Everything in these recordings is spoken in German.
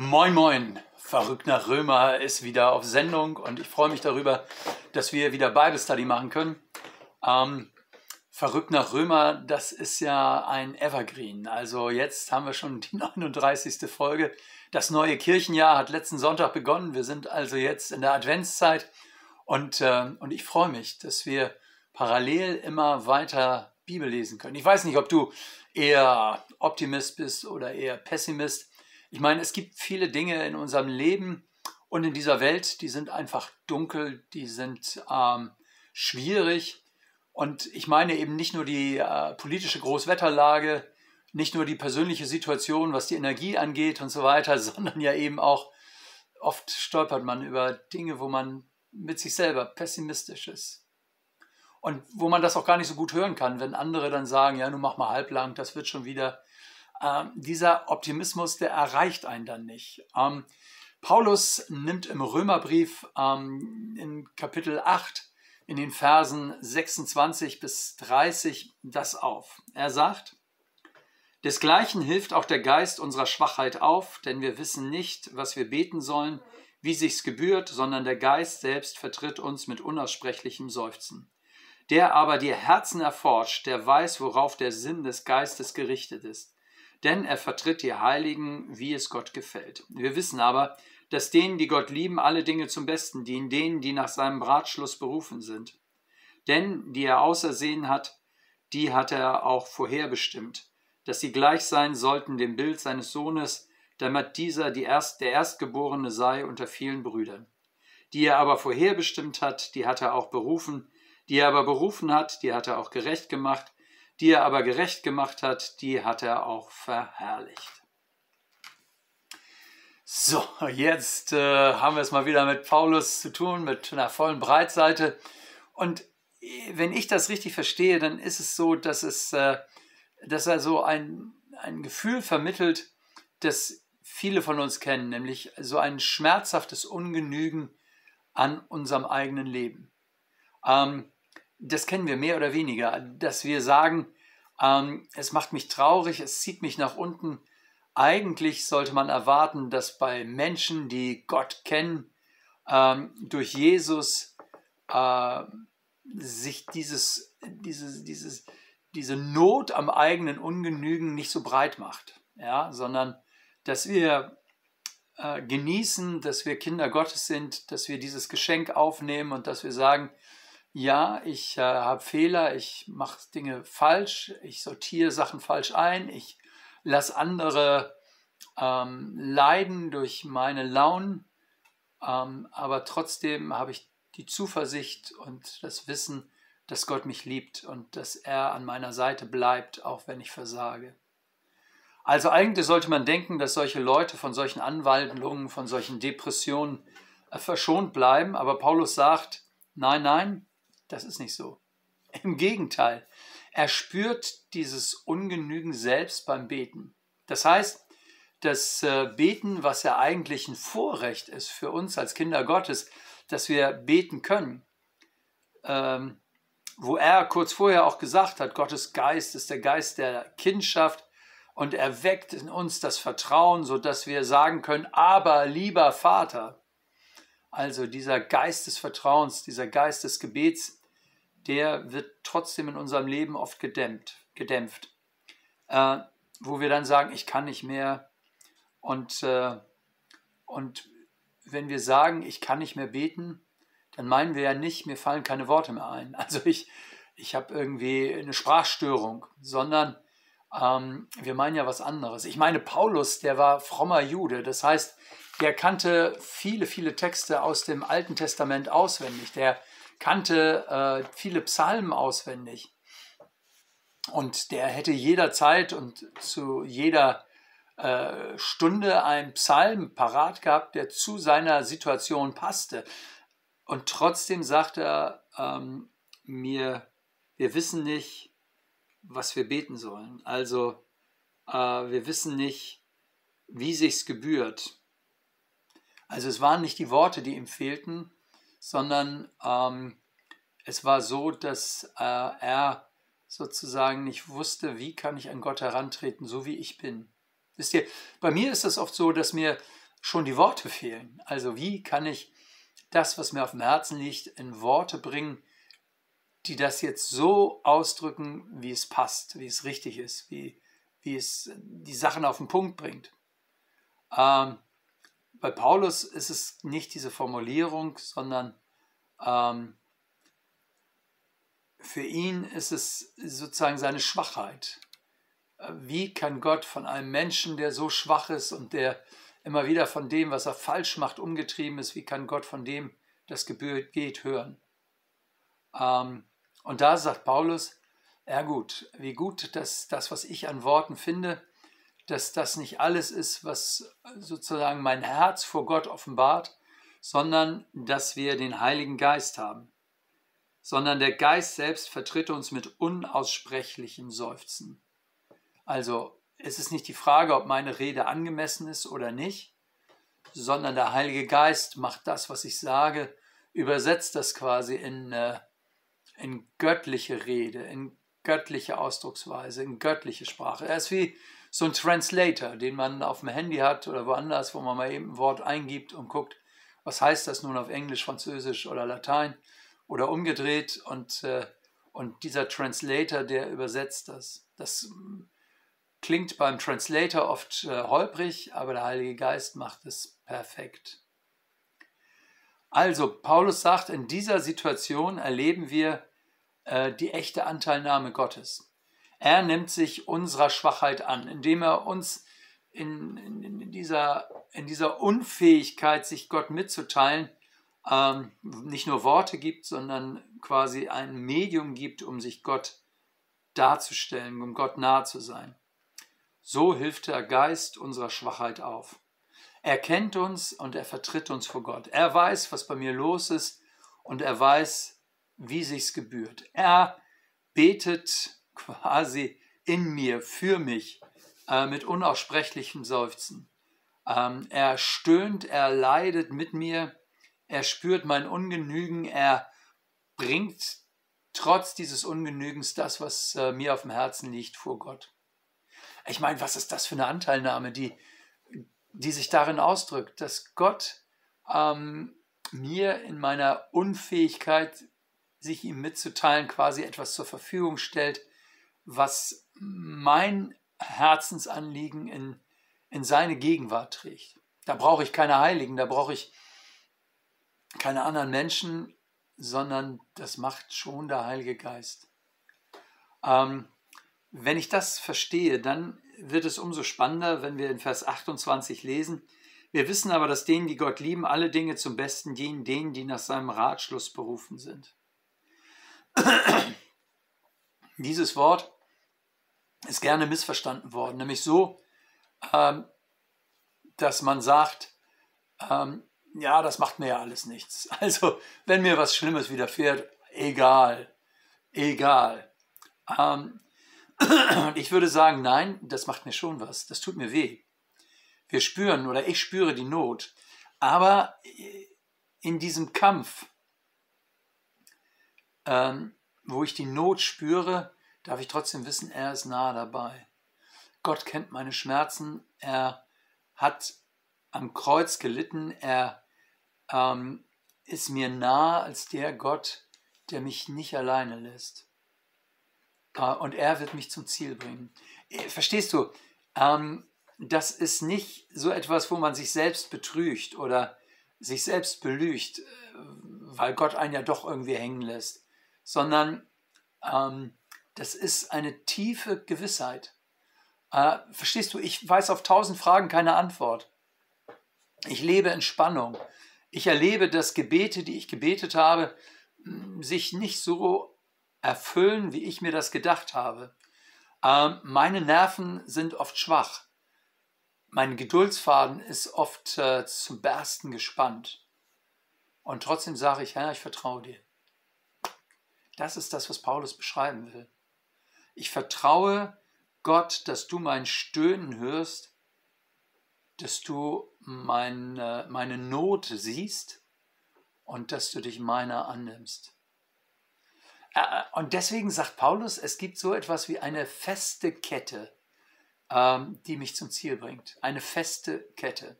Moin, moin. Verrückt nach Römer ist wieder auf Sendung und ich freue mich darüber, dass wir wieder Bible Study machen können. Ähm, Verrückt nach Römer, das ist ja ein Evergreen. Also jetzt haben wir schon die 39. Folge. Das neue Kirchenjahr hat letzten Sonntag begonnen. Wir sind also jetzt in der Adventszeit und, äh, und ich freue mich, dass wir parallel immer weiter Bibel lesen können. Ich weiß nicht, ob du eher Optimist bist oder eher Pessimist. Ich meine, es gibt viele Dinge in unserem Leben und in dieser Welt, die sind einfach dunkel, die sind ähm, schwierig. Und ich meine eben nicht nur die äh, politische Großwetterlage, nicht nur die persönliche Situation, was die Energie angeht und so weiter, sondern ja eben auch, oft stolpert man über Dinge, wo man mit sich selber pessimistisch ist. Und wo man das auch gar nicht so gut hören kann, wenn andere dann sagen, ja, nun mach mal halblang, das wird schon wieder ähm, dieser Optimismus, der erreicht einen dann nicht. Ähm, Paulus nimmt im Römerbrief ähm, in Kapitel 8 in den Versen 26 bis 30 das auf. Er sagt, Desgleichen hilft auch der Geist unserer Schwachheit auf, denn wir wissen nicht, was wir beten sollen, wie sich's gebührt, sondern der Geist selbst vertritt uns mit unaussprechlichem Seufzen. Der aber die Herzen erforscht, der weiß, worauf der Sinn des Geistes gerichtet ist denn er vertritt die Heiligen, wie es Gott gefällt. Wir wissen aber, dass denen, die Gott lieben, alle Dinge zum Besten dienen, denen, die nach seinem Ratschluss berufen sind. Denn die er ausersehen hat, die hat er auch vorherbestimmt, dass sie gleich sein sollten dem Bild seines Sohnes, damit dieser die Erst, der Erstgeborene sei unter vielen Brüdern. Die er aber vorherbestimmt hat, die hat er auch berufen, die er aber berufen hat, die hat er auch gerecht gemacht, die er aber gerecht gemacht hat, die hat er auch verherrlicht. So, jetzt äh, haben wir es mal wieder mit Paulus zu tun, mit einer vollen Breitseite. Und äh, wenn ich das richtig verstehe, dann ist es so, dass, es, äh, dass er so ein, ein Gefühl vermittelt, das viele von uns kennen, nämlich so ein schmerzhaftes Ungenügen an unserem eigenen Leben. Ähm, das kennen wir mehr oder weniger, dass wir sagen, ähm, es macht mich traurig, es zieht mich nach unten. Eigentlich sollte man erwarten, dass bei Menschen, die Gott kennen, ähm, durch Jesus äh, sich dieses, dieses, dieses, diese Not am eigenen Ungenügen nicht so breit macht, ja, sondern dass wir äh, genießen, dass wir Kinder Gottes sind, dass wir dieses Geschenk aufnehmen und dass wir sagen, ja, ich äh, habe Fehler, ich mache Dinge falsch, ich sortiere Sachen falsch ein, ich lasse andere ähm, leiden durch meine Launen, ähm, aber trotzdem habe ich die Zuversicht und das Wissen, dass Gott mich liebt und dass er an meiner Seite bleibt, auch wenn ich versage. Also eigentlich sollte man denken, dass solche Leute von solchen Anwandlungen, von solchen Depressionen äh, verschont bleiben, aber Paulus sagt, nein, nein, das ist nicht so. Im Gegenteil, er spürt dieses Ungenügen selbst beim Beten. Das heißt, das äh, Beten, was ja eigentlich ein Vorrecht ist für uns als Kinder Gottes, dass wir beten können, ähm, wo er kurz vorher auch gesagt hat, Gottes Geist ist der Geist der Kindschaft und er weckt in uns das Vertrauen, sodass wir sagen können, aber lieber Vater. Also dieser Geist des Vertrauens, dieser Geist des Gebets, der wird trotzdem in unserem Leben oft gedämpft, gedämpft äh, wo wir dann sagen, ich kann nicht mehr. Und, äh, und wenn wir sagen, ich kann nicht mehr beten, dann meinen wir ja nicht, mir fallen keine Worte mehr ein. Also ich, ich habe irgendwie eine Sprachstörung, sondern ähm, wir meinen ja was anderes. Ich meine, Paulus, der war frommer Jude, das heißt, der kannte viele, viele Texte aus dem Alten Testament auswendig. Der kannte äh, viele Psalmen auswendig. Und der hätte jederzeit und zu jeder äh, Stunde einen Psalm parat gehabt, der zu seiner Situation passte. Und trotzdem sagt er ähm, mir, wir wissen nicht, was wir beten sollen. Also äh, wir wissen nicht, wie sich's gebührt. Also es waren nicht die Worte, die ihm fehlten, sondern ähm, es war so, dass äh, er sozusagen nicht wusste, wie kann ich an Gott herantreten, so wie ich bin. Wisst ihr, bei mir ist es oft so, dass mir schon die Worte fehlen. Also wie kann ich das, was mir auf dem Herzen liegt, in Worte bringen, die das jetzt so ausdrücken, wie es passt, wie es richtig ist, wie, wie es die Sachen auf den Punkt bringt. Ähm, bei Paulus ist es nicht diese Formulierung, sondern ähm, für ihn ist es sozusagen seine Schwachheit. Wie kann Gott von einem Menschen, der so schwach ist und der immer wieder von dem, was er falsch macht, umgetrieben ist, wie kann Gott von dem, das gebührt geht, hören? Ähm, und da sagt Paulus, ja gut, wie gut, dass das, was ich an Worten finde, dass das nicht alles ist, was sozusagen mein Herz vor Gott offenbart, sondern dass wir den Heiligen Geist haben. Sondern der Geist selbst vertritt uns mit unaussprechlichen Seufzen. Also es ist nicht die Frage, ob meine Rede angemessen ist oder nicht, sondern der Heilige Geist macht das, was ich sage, übersetzt das quasi in, äh, in göttliche Rede, in göttliche Ausdrucksweise, in göttliche Sprache. Er ist wie so ein Translator, den man auf dem Handy hat oder woanders, wo man mal eben ein Wort eingibt und guckt, was heißt das nun auf Englisch, Französisch oder Latein oder umgedreht und, äh, und dieser Translator, der übersetzt das. Das klingt beim Translator oft äh, holprig, aber der Heilige Geist macht es perfekt. Also, Paulus sagt, in dieser Situation erleben wir äh, die echte Anteilnahme Gottes. Er nimmt sich unserer Schwachheit an, indem er uns in, in, in dieser, in dieser Unfähigkeit, sich Gott mitzuteilen, ähm, nicht nur Worte gibt, sondern quasi ein Medium gibt, um sich Gott darzustellen, um Gott nahe zu sein. So hilft der Geist unserer Schwachheit auf. Er kennt uns und er vertritt uns vor Gott. Er weiß, was bei mir los ist und er weiß, wie sich's gebührt. Er betet quasi in mir, für mich, äh, mit unaussprechlichen Seufzen. Ähm, er stöhnt, er leidet mit mir, er spürt mein Ungenügen, er bringt trotz dieses Ungenügens das, was äh, mir auf dem Herzen liegt, vor Gott. Ich meine, was ist das für eine Anteilnahme, die, die sich darin ausdrückt, dass Gott ähm, mir in meiner Unfähigkeit sich ihm mitzuteilen, quasi etwas zur Verfügung stellt, was mein Herzensanliegen in, in seine Gegenwart trägt. Da brauche ich keine Heiligen, da brauche ich keine anderen Menschen, sondern das macht schon der Heilige Geist. Ähm, wenn ich das verstehe, dann wird es umso spannender, wenn wir in Vers 28 lesen. Wir wissen aber, dass denen, die Gott lieben, alle Dinge zum Besten dienen, denen, die nach seinem Ratschluss berufen sind. Dieses Wort ist gerne missverstanden worden, nämlich so, ähm, dass man sagt, ähm, ja, das macht mir ja alles nichts. Also, wenn mir was Schlimmes widerfährt, egal, egal. Ähm, ich würde sagen, nein, das macht mir schon was, das tut mir weh. Wir spüren oder ich spüre die Not, aber in diesem Kampf ähm, wo ich die Not spüre, darf ich trotzdem wissen, er ist nah dabei. Gott kennt meine Schmerzen, er hat am Kreuz gelitten, er ähm, ist mir nah als der Gott, der mich nicht alleine lässt. Äh, und er wird mich zum Ziel bringen. Äh, verstehst du, ähm, das ist nicht so etwas, wo man sich selbst betrügt oder sich selbst belügt, äh, weil Gott einen ja doch irgendwie hängen lässt sondern ähm, das ist eine tiefe Gewissheit. Äh, verstehst du, ich weiß auf tausend Fragen keine Antwort. Ich lebe in Spannung. Ich erlebe, dass Gebete, die ich gebetet habe, sich nicht so erfüllen, wie ich mir das gedacht habe. Ähm, meine Nerven sind oft schwach. Mein Geduldsfaden ist oft äh, zum Bersten gespannt. Und trotzdem sage ich, Herr, ich vertraue dir. Das ist das, was Paulus beschreiben will. Ich vertraue Gott, dass du mein Stöhnen hörst, dass du meine, meine Not siehst und dass du dich meiner annimmst. Und deswegen sagt Paulus, es gibt so etwas wie eine feste Kette, ähm, die mich zum Ziel bringt. Eine feste Kette.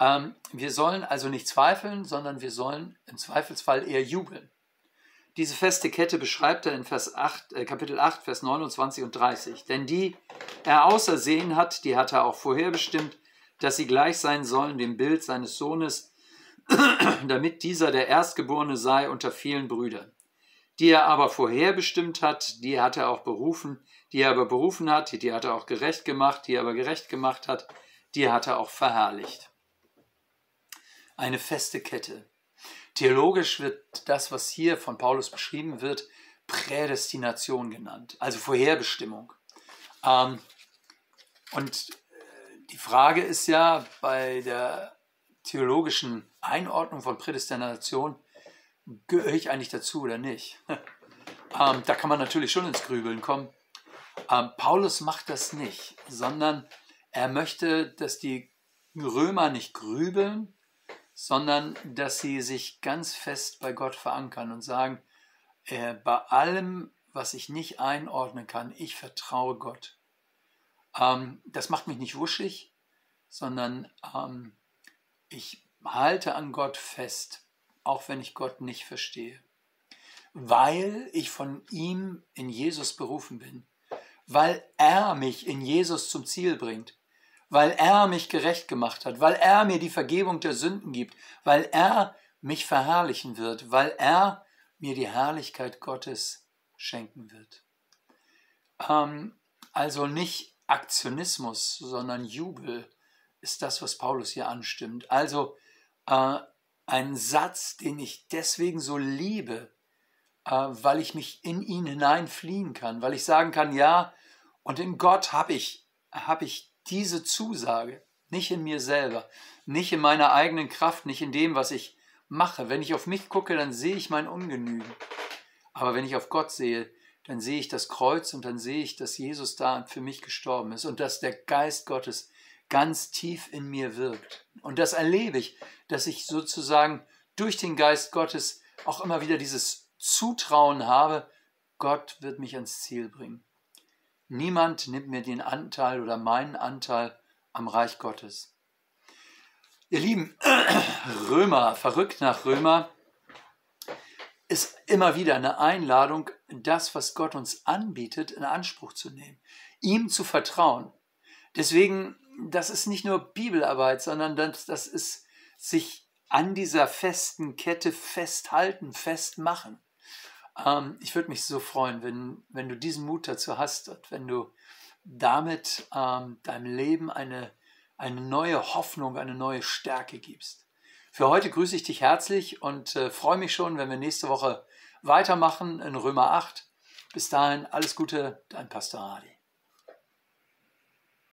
Ähm, wir sollen also nicht zweifeln, sondern wir sollen im Zweifelsfall eher jubeln. Diese feste Kette beschreibt er in Vers 8, äh, Kapitel 8, Vers 29 und 30. Denn die er außersehen hat, die hat er auch vorherbestimmt, dass sie gleich sein sollen dem Bild seines Sohnes, damit dieser der Erstgeborene sei unter vielen Brüdern. Die er aber vorherbestimmt hat, die hat er auch berufen, die er aber berufen hat, die hat er auch gerecht gemacht, die er aber gerecht gemacht hat, die hat er auch verherrlicht. Eine feste Kette. Theologisch wird das, was hier von Paulus beschrieben wird, Prädestination genannt, also Vorherbestimmung. Ähm, und äh, die Frage ist ja bei der theologischen Einordnung von Prädestination, gehöre ich eigentlich dazu oder nicht? ähm, da kann man natürlich schon ins Grübeln kommen. Ähm, Paulus macht das nicht, sondern er möchte, dass die Römer nicht grübeln, sondern dass sie sich ganz fest bei Gott verankern und sagen, äh, bei allem, was ich nicht einordnen kann, ich vertraue Gott. Ähm, das macht mich nicht wuschig, sondern ähm, ich halte an Gott fest, auch wenn ich Gott nicht verstehe. Weil ich von ihm in Jesus berufen bin. Weil er mich in Jesus zum Ziel bringt weil er mich gerecht gemacht hat, weil er mir die Vergebung der Sünden gibt, weil er mich verherrlichen wird, weil er mir die Herrlichkeit Gottes schenken wird. Ähm, also nicht Aktionismus, sondern Jubel ist das, was Paulus hier anstimmt. Also äh, ein Satz, den ich deswegen so liebe, äh, weil ich mich in ihn hineinfliehen kann, weil ich sagen kann, ja, und in Gott habe ich, hab ich diese Zusage, nicht in mir selber, nicht in meiner eigenen Kraft, nicht in dem, was ich mache. Wenn ich auf mich gucke, dann sehe ich mein Ungenügen. Aber wenn ich auf Gott sehe, dann sehe ich das Kreuz und dann sehe ich, dass Jesus da für mich gestorben ist und dass der Geist Gottes ganz tief in mir wirkt. Und das erlebe ich, dass ich sozusagen durch den Geist Gottes auch immer wieder dieses Zutrauen habe, Gott wird mich ans Ziel bringen. Niemand nimmt mir den Anteil oder meinen Anteil am Reich Gottes. Ihr Lieben, Römer, verrückt nach Römer, ist immer wieder eine Einladung, das, was Gott uns anbietet, in Anspruch zu nehmen, ihm zu vertrauen. Deswegen, das ist nicht nur Bibelarbeit, sondern das, das ist sich an dieser festen Kette festhalten, festmachen. Ähm, ich würde mich so freuen, wenn, wenn du diesen Mut dazu hast und wenn du damit ähm, deinem Leben eine, eine neue Hoffnung, eine neue Stärke gibst. Für heute grüße ich dich herzlich und äh, freue mich schon, wenn wir nächste Woche weitermachen in Römer 8. Bis dahin alles Gute, dein Pastor Adi.